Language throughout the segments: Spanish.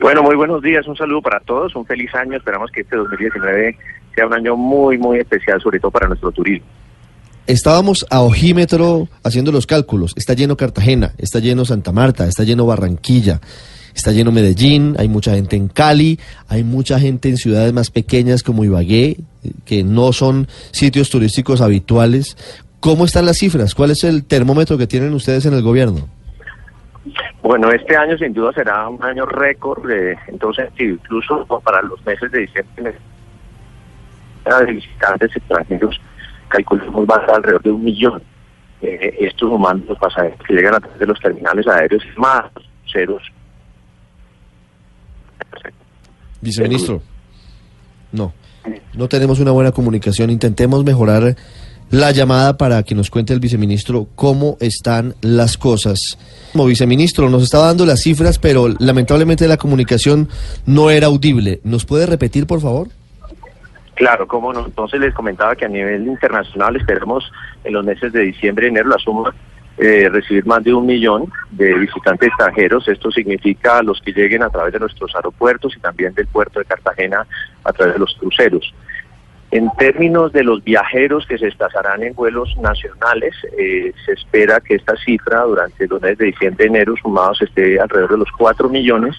Bueno, muy buenos días, un saludo para todos, un feliz año, esperamos que este 2019 sea un año muy, muy especial, sobre todo para nuestro turismo. Estábamos a ojímetro haciendo los cálculos, está lleno Cartagena, está lleno Santa Marta, está lleno Barranquilla, está lleno Medellín, hay mucha gente en Cali, hay mucha gente en ciudades más pequeñas como Ibagué, que no son sitios turísticos habituales. ¿Cómo están las cifras? ¿Cuál es el termómetro que tienen ustedes en el gobierno? Bueno, este año sin duda será un año récord, de, entonces incluso para los meses de diciembre de visitantes extranjeros calculamos va a estar alrededor de un millón. Eh, estos humanos los pasajeros que llegan a través de los terminales aéreos más ceros. Viceministro, no, no tenemos una buena comunicación. Intentemos mejorar la llamada para que nos cuente el viceministro cómo están las cosas. Como viceministro, nos estaba dando las cifras, pero lamentablemente la comunicación no era audible. ¿Nos puede repetir, por favor? Claro, como no. Entonces les comentaba que a nivel internacional esperamos en los meses de diciembre y enero la suma eh, recibir más de un millón de visitantes extranjeros. Esto significa los que lleguen a través de nuestros aeropuertos y también del puerto de Cartagena a través de los cruceros. En términos de los viajeros que se desplazarán en vuelos nacionales, eh, se espera que esta cifra durante los meses de diciembre y enero sumados esté alrededor de los 4 millones.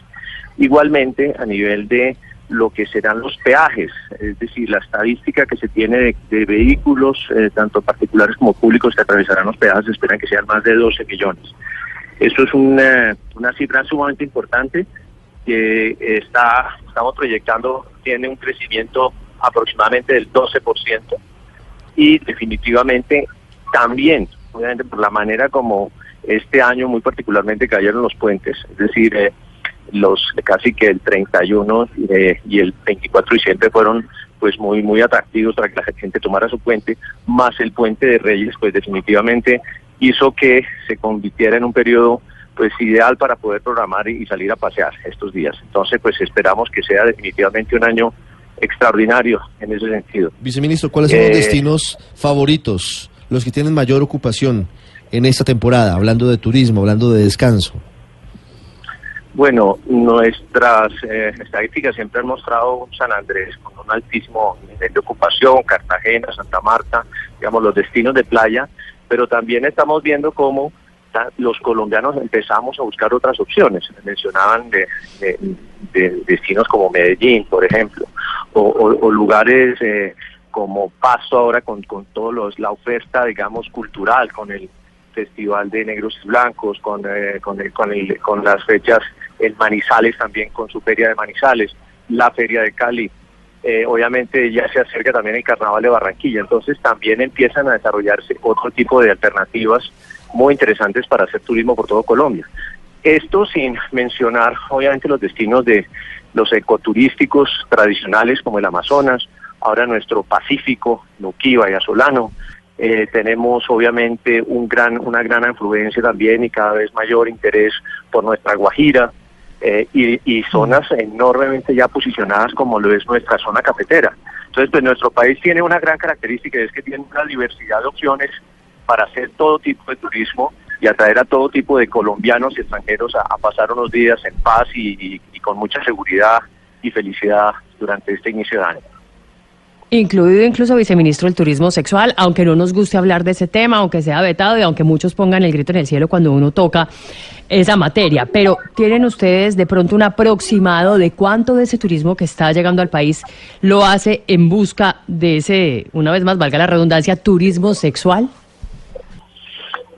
Igualmente, a nivel de lo que serán los peajes, es decir, la estadística que se tiene de, vehículos, eh, tanto particulares como públicos, que atravesarán los peajes, se esperan que sean más de 12 millones. Esto es una, una cifra sumamente importante que está, estamos proyectando, tiene un crecimiento aproximadamente del 12% y definitivamente también, obviamente por la manera como este año muy particularmente cayeron los puentes, es decir, eh, los casi que el 31 eh, y el 24 de diciembre fueron pues muy muy atractivos para que la gente tomara su puente, más el puente de Reyes pues definitivamente hizo que se convirtiera en un periodo pues ideal para poder programar y salir a pasear estos días. Entonces pues esperamos que sea definitivamente un año extraordinario en ese sentido. Viceministro, ¿cuáles son los eh, destinos favoritos, los que tienen mayor ocupación en esta temporada, hablando de turismo, hablando de descanso? Bueno, nuestras eh, estadísticas siempre han mostrado San Andrés con un altísimo nivel de ocupación, Cartagena, Santa Marta, digamos los destinos de playa, pero también estamos viendo cómo los colombianos empezamos a buscar otras opciones. Mencionaban de, destinos como Medellín, por ejemplo, o, lugares eh, como Pasto ahora con, con todos la oferta, digamos, cultural, con el Festival de Negros y Blancos, con, eh, con, el, con, el, con las fechas en Manizales también, con su feria de Manizales, la feria de Cali. Eh, obviamente ya se acerca también el Carnaval de Barranquilla, entonces también empiezan a desarrollarse otro tipo de alternativas muy interesantes para hacer turismo por todo Colombia. Esto sin mencionar, obviamente, los destinos de los ecoturísticos tradicionales como el Amazonas, ahora nuestro Pacífico, Nuquiba y Azolano. Eh, tenemos obviamente un gran, una gran influencia también y cada vez mayor interés por nuestra Guajira eh, y, y, zonas enormemente ya posicionadas como lo es nuestra zona cafetera. Entonces, pues nuestro país tiene una gran característica, es que tiene una diversidad de opciones para hacer todo tipo de turismo y atraer a todo tipo de colombianos y extranjeros a, pasar unos días en paz y, con mucha seguridad y felicidad durante este inicio de año. Incluido incluso viceministro del Turismo Sexual, aunque no nos guste hablar de ese tema, aunque sea vetado y aunque muchos pongan el grito en el cielo cuando uno toca esa materia. Pero ¿tienen ustedes de pronto un aproximado de cuánto de ese turismo que está llegando al país lo hace en busca de ese, una vez más, valga la redundancia, turismo sexual?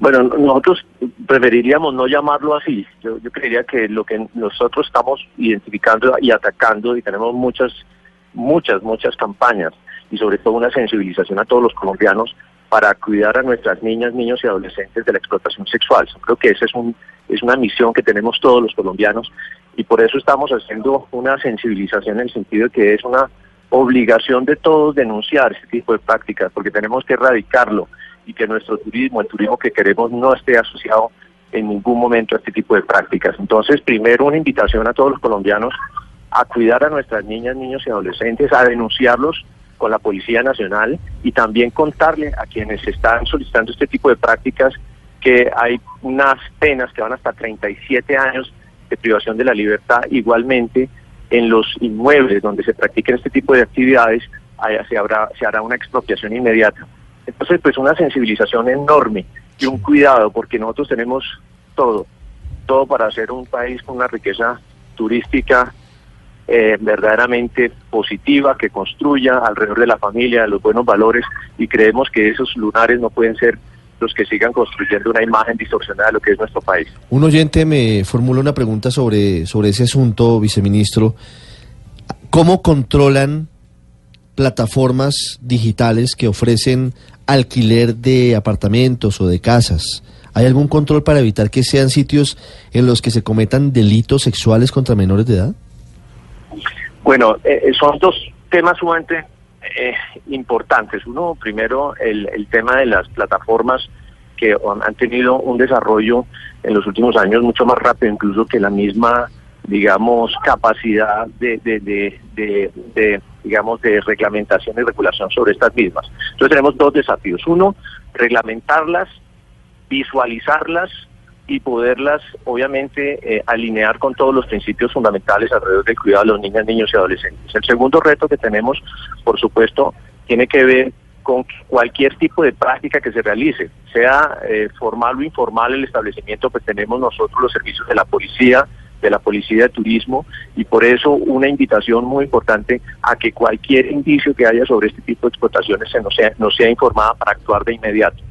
Bueno, nosotros preferiríamos no llamarlo así. Yo, creería que lo que nosotros estamos identificando y atacando, y tenemos muchas, muchas, muchas campañas, y sobre todo una sensibilización a todos los colombianos para cuidar a nuestras niñas, niños y adolescentes de la explotación sexual. Creo que esa es, un, es una misión que tenemos todos los colombianos y por eso estamos haciendo una sensibilización en el sentido de que es una obligación de todos denunciar este tipo de prácticas, porque tenemos que erradicarlo y que nuestro turismo, el turismo que queremos, no esté asociado en ningún momento a este tipo de prácticas. Entonces, primero una invitación a todos los colombianos a cuidar a nuestras niñas, niños y adolescentes, a denunciarlos con la Policía Nacional y también contarle a quienes están solicitando este tipo de prácticas que hay unas penas que van hasta 37 años de privación de la libertad igualmente en los inmuebles donde se practiquen este tipo de actividades, se, hará una expropiación inmediata. Entonces, pues una sensibilización enorme y un cuidado, porque nosotros tenemos todo, todo para hacer un país con una riqueza turística eh, verdaderamente positiva, que construya alrededor de la familia, de los buenos valores, y creemos que esos lunares no pueden ser los que sigan construyendo una imagen distorsionada de lo que es nuestro país. Un oyente me formula una pregunta sobre, sobre ese asunto, viceministro. ¿Cómo controlan plataformas digitales que ofrecen alquiler de apartamentos o de casas? ¿Hay algún control para evitar que sean sitios en los que se cometan delitos sexuales contra menores de edad? Bueno, eh, son dos temas sumamente eh, importantes. Uno, primero, el, el tema de las plataformas que han tenido un desarrollo en los últimos años mucho más rápido incluso que la misma, digamos, capacidad de, de, de, de, digamos, de reglamentación y regulación sobre estas mismas. Entonces tenemos dos desafíos. Uno, reglamentarlas, visualizarlas y poderlas, obviamente, eh, alinear con todos los principios fundamentales alrededor del cuidado de los niños, niños y adolescentes. El segundo reto que tenemos, por supuesto, tiene que ver con cualquier tipo de práctica que se realice, sea eh, formal o informal el establecimiento, pues tenemos nosotros los servicios de la policía, de la policía de turismo, y por eso una invitación muy importante a que cualquier indicio que haya sobre este tipo de explotaciones se nos sea, nos sea informada para actuar de inmediato.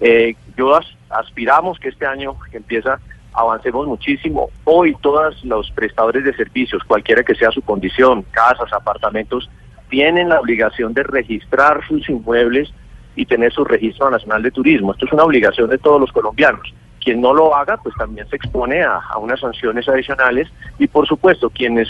Eh, yo aspiramos que este año que empieza avancemos muchísimo. Hoy todos los prestadores de servicios, cualquiera que sea su condición, casas, apartamentos, tienen la obligación de registrar sus inmuebles y tener su registro nacional de turismo. Esto es una obligación de todos los colombianos. Quien no lo haga, pues también se expone a, unas sanciones adicionales y por supuesto quienes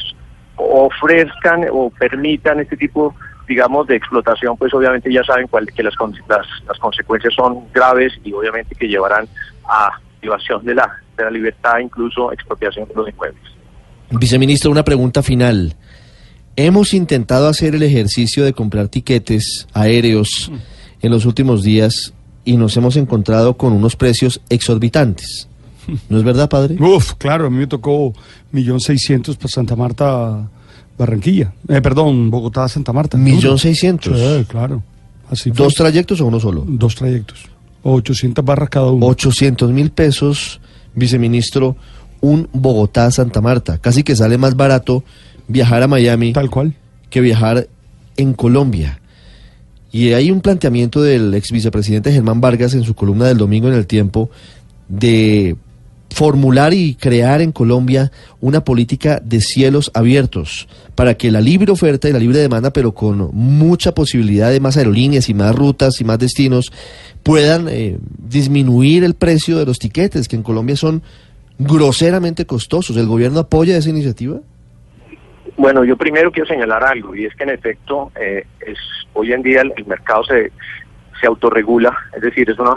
ofrezcan o permitan este tipo digamos, de explotación, pues obviamente ya saben cuál, que las, las, las, consecuencias son graves y obviamente que llevarán a privación de la, de la libertad, incluso expropiación de los inmuebles. Viceministro, una pregunta final. Hemos intentado hacer el ejercicio de comprar tiquetes aéreos en los últimos días y nos hemos encontrado con unos precios exorbitantes. ¿No es verdad, padre? Uf, claro, a mí me tocó millón seiscientos para Santa Marta Barranquilla. Eh, perdón, Bogotá, Santa Marta. Millón seiscientos. Sí, claro. Así ¿Dos trayectos o uno solo? Dos trayectos. 800 barras cada uno. 800 mil pesos, viceministro, un Bogotá Santa Marta. Casi que sale más barato viajar a Miami. Tal cual. Que viajar en Colombia. Y hay un planteamiento del ex vicepresidente Germán Vargas en su columna del domingo en el tiempo de formular y crear en Colombia una política de cielos abiertos para que la libre oferta y la libre demanda, pero con mucha posibilidad de más aerolíneas y más rutas y más destinos, puedan eh, disminuir el precio de los tiquetes, que en Colombia son groseramente costosos. ¿El gobierno apoya esa iniciativa? Bueno, yo primero quiero señalar algo, y es que en efecto, eh, es hoy en día el, mercado se, se autorregula, es decir, es una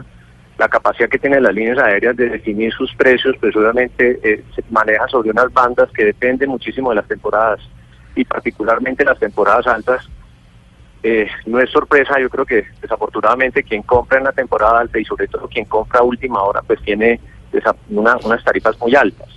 la capacidad que tienen las líneas aéreas de definir sus precios, pues obviamente eh, se maneja sobre unas bandas que dependen muchísimo de las temporadas y particularmente las temporadas altas. Eh, no es sorpresa, yo creo que desafortunadamente quien compra en la temporada alta y sobre todo quien compra a última hora, pues tiene unas tarifas muy altas.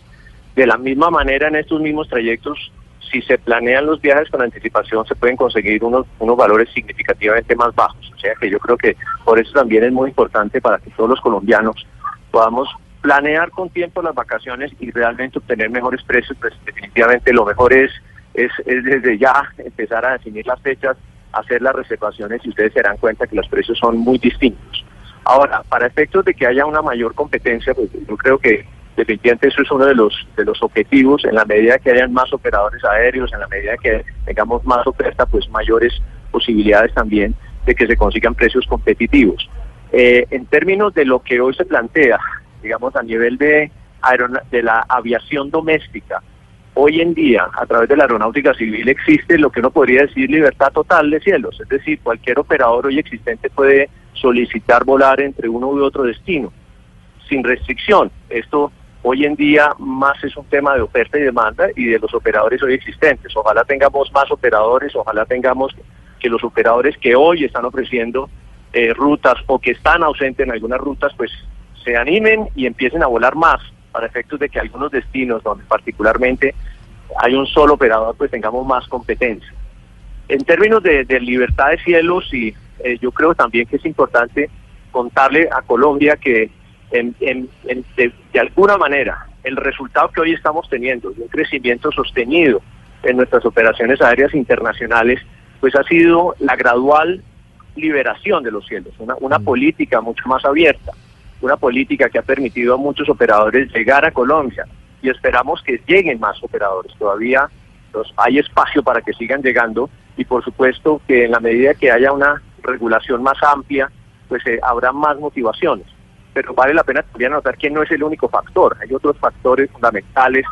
De la misma manera, en estos mismos trayectos, si se planean los viajes con anticipación, se pueden conseguir unos, unos valores significativamente más bajos. O sea que yo creo que por eso también es muy importante para que todos los colombianos podamos planear con tiempo las vacaciones y realmente obtener mejores precios, pues definitivamente lo mejor es, es, desde ya empezar a definir las fechas, hacer las reservaciones y ustedes se darán cuenta que los precios son muy distintos. Ahora, para efectos de que haya una mayor competencia, pues yo creo que definitivamente eso es uno de los de los objetivos en la medida que hayan más operadores aéreos en la medida que tengamos más oferta pues mayores posibilidades también de que se consigan precios competitivos eh, en términos de lo que hoy se plantea digamos a nivel de de la aviación doméstica hoy en día, a través de la aeronáutica civil, existe lo que uno podría decir libertad total de cielos. Es decir, cualquier operador hoy existente puede solicitar volar entre uno u otro destino, sin restricción. Esto hoy en día más es un tema de oferta y demanda y de los operadores hoy existentes. Ojalá tengamos más operadores, ojalá tengamos que los operadores que hoy están ofreciendo eh, rutas o que están ausentes en algunas rutas, pues se animen y empiecen a volar más para efectos de que algunos destinos donde particularmente hay un solo operador, pues tengamos más competencia. En términos de, libertad de cielos, y eh, yo creo también que es importante contarle a Colombia que en, de, alguna manera el resultado que hoy estamos teniendo de un crecimiento sostenido en nuestras operaciones aéreas internacionales, pues ha sido la gradual liberación de los cielos, una, una mm. política mucho más abierta, una política que ha permitido a muchos operadores llegar a Colombia y esperamos que lleguen más operadores. Todavía los, hay espacio para que sigan llegando y por supuesto que en la medida que haya una regulación más amplia, pues eh, habrá más motivaciones. Pero vale la pena también anotar que no es el único factor, hay otros factores fundamentales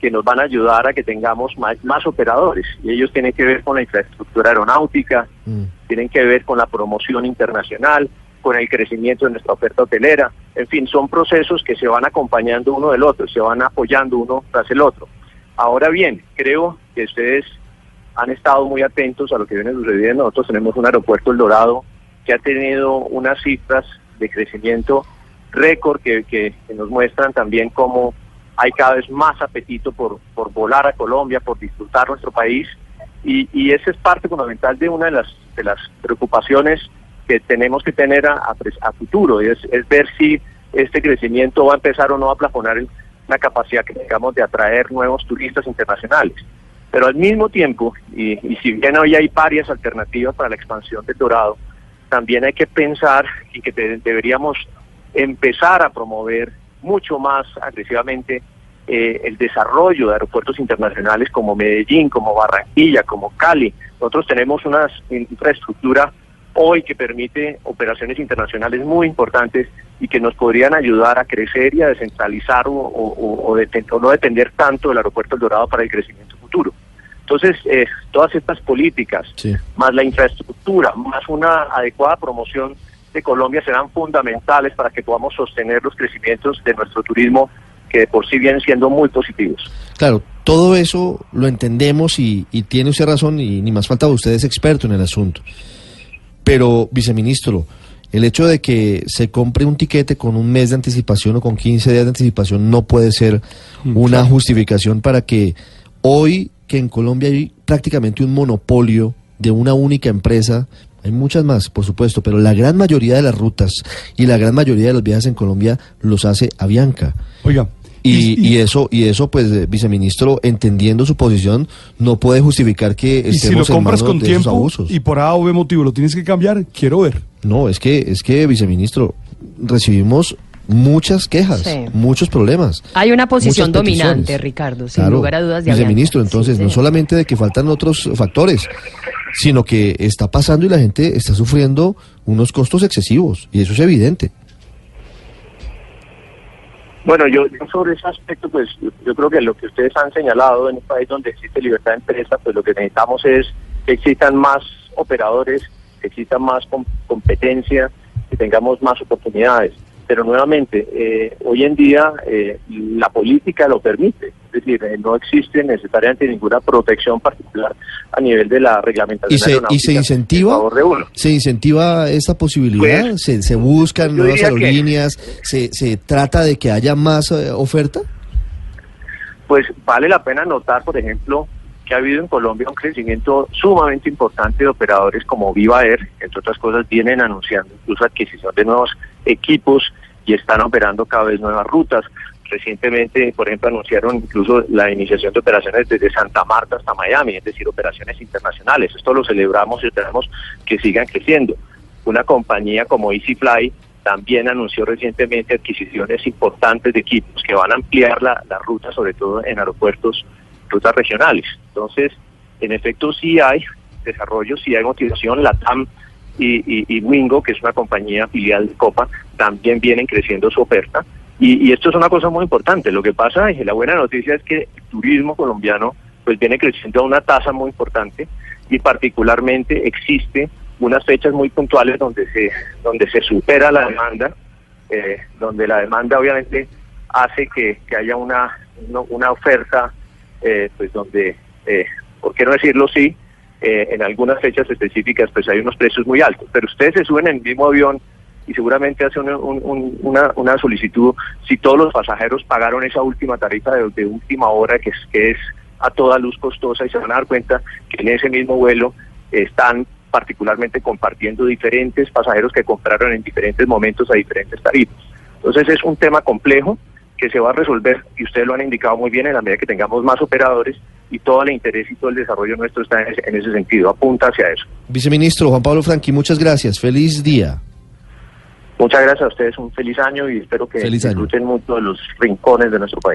que nos van a ayudar a que tengamos más, más operadores y ellos tienen que ver con la infraestructura aeronáutica, mm. tienen que ver con la promoción internacional, con el crecimiento de nuestra oferta hotelera, en fin, son procesos que se van acompañando uno del otro, se van apoyando uno tras el otro. Ahora bien, creo que ustedes han estado muy atentos a lo que viene sucediendo. Nosotros tenemos un aeropuerto El Dorado que ha tenido unas cifras de crecimiento récord que, que, que nos muestran también cómo hay cada vez más apetito por, por volar a Colombia, por disfrutar nuestro país y, y esa es parte fundamental de una de las, de las preocupaciones que tenemos que tener a, a, futuro, es, es ver si este crecimiento va a empezar o no a plafonar la capacidad que tengamos de atraer nuevos turistas internacionales. Pero al mismo tiempo, y, y si bien hoy hay varias alternativas para la expansión del Dorado, también hay que pensar y que deberíamos empezar a promover mucho más agresivamente eh, el desarrollo de aeropuertos internacionales como Medellín, como Barranquilla, como Cali. Nosotros tenemos una infraestructura hoy que permite operaciones internacionales muy importantes y que nos podrían ayudar a crecer y a descentralizar o, o, no depender tanto del aeropuerto El Dorado para el crecimiento futuro. Entonces, eh, todas estas políticas, más la infraestructura, más una adecuada promoción de Colombia serán fundamentales para que podamos sostener los crecimientos de nuestro turismo que por sí vienen siendo muy positivos. Claro, todo eso lo entendemos y, tiene usted razón y ni más falta usted es experto en el asunto. Pero, viceministro, el hecho de que se compre un tiquete con un mes de anticipación o con 15 días de anticipación no puede ser mm, una justificación para que hoy que en Colombia hay prácticamente un monopolio de una única empresa hay muchas más, por supuesto, pero la gran mayoría de las rutas y la gran mayoría de los viajes en Colombia los hace Avianca. Oiga. Y, eso, y eso, pues, eh, viceministro, entendiendo su posición, no puede justificar que estemos y si lo compras con tiempo abusos. y por A o B motivo lo tienes que cambiar, quiero ver. No, es que, es que, viceministro, recibimos muchas quejas, muchos problemas. Hay una posición dominante, Ricardo, sin lugar a dudas. De viceministro, entonces, no solamente de que faltan otros factores, sino que está pasando y la gente está sufriendo unos costos excesivos, y eso es evidente. Bueno, yo, sobre ese aspecto, pues yo creo que lo que ustedes han señalado en un país donde existe libertad de empresa, pues lo que necesitamos es que existan más operadores, que exista más competencia, que tengamos más oportunidades pero nuevamente, eh, hoy en día eh, la política lo permite, es decir, eh, no existe necesariamente ninguna protección particular a nivel de la reglamentación. ¿Y se, incentiva? ¿Se incentiva esta posibilidad? Pues, ¿Se, ¿Se, buscan nuevas aerolíneas? ¿Se, ¿Se trata de que haya más oferta? Pues vale la pena notar, por ejemplo, que ha habido en Colombia un crecimiento sumamente importante de operadores como Viva Air, entre otras cosas vienen anunciando incluso adquisición de nuevos equipos y están operando cada vez nuevas rutas. Recientemente, por ejemplo, anunciaron incluso la iniciación de operaciones desde Santa Marta hasta Miami, es decir, operaciones internacionales. Esto lo celebramos y esperamos que sigan creciendo. Una compañía como EasyFly también anunció recientemente adquisiciones importantes de equipos que van a ampliar la, ruta, sobre todo en aeropuertos, rutas regionales. Entonces, en efecto, sí hay desarrollo, sí hay motivación. La TAM y, Wingo, que es una compañía filial de Copa, también vienen creciendo su oferta. Y, esto es una cosa muy importante. Lo que pasa y la buena noticia es que turismo colombiano pues viene creciendo a una tasa muy importante y particularmente existe unas fechas muy puntuales donde se donde se supera la demanda, eh, donde la demanda obviamente hace que, que haya una una oferta, eh, pues donde, eh, ¿por qué no decirlo sí? Eh, en algunas fechas específicas pues hay unos precios muy altos, pero ustedes se suben en el mismo avión y seguramente hacen una, una, solicitud si todos los pasajeros pagaron esa última tarifa de, última hora que es, que es a toda luz costosa y se van a dar cuenta que en ese mismo vuelo están particularmente compartiendo diferentes pasajeros que compraron en diferentes momentos a diferentes tarifas. Entonces es un tema complejo que se va a resolver, y ustedes lo han indicado muy bien, en la medida que tengamos más operadores y todo el interés y todo el desarrollo nuestro está en ese sentido, apunta hacia eso. Viceministro Juan Pablo Franqui, muchas gracias, feliz día. Muchas gracias a ustedes, un feliz año y espero que disfruten mucho de los rincones de nuestro país.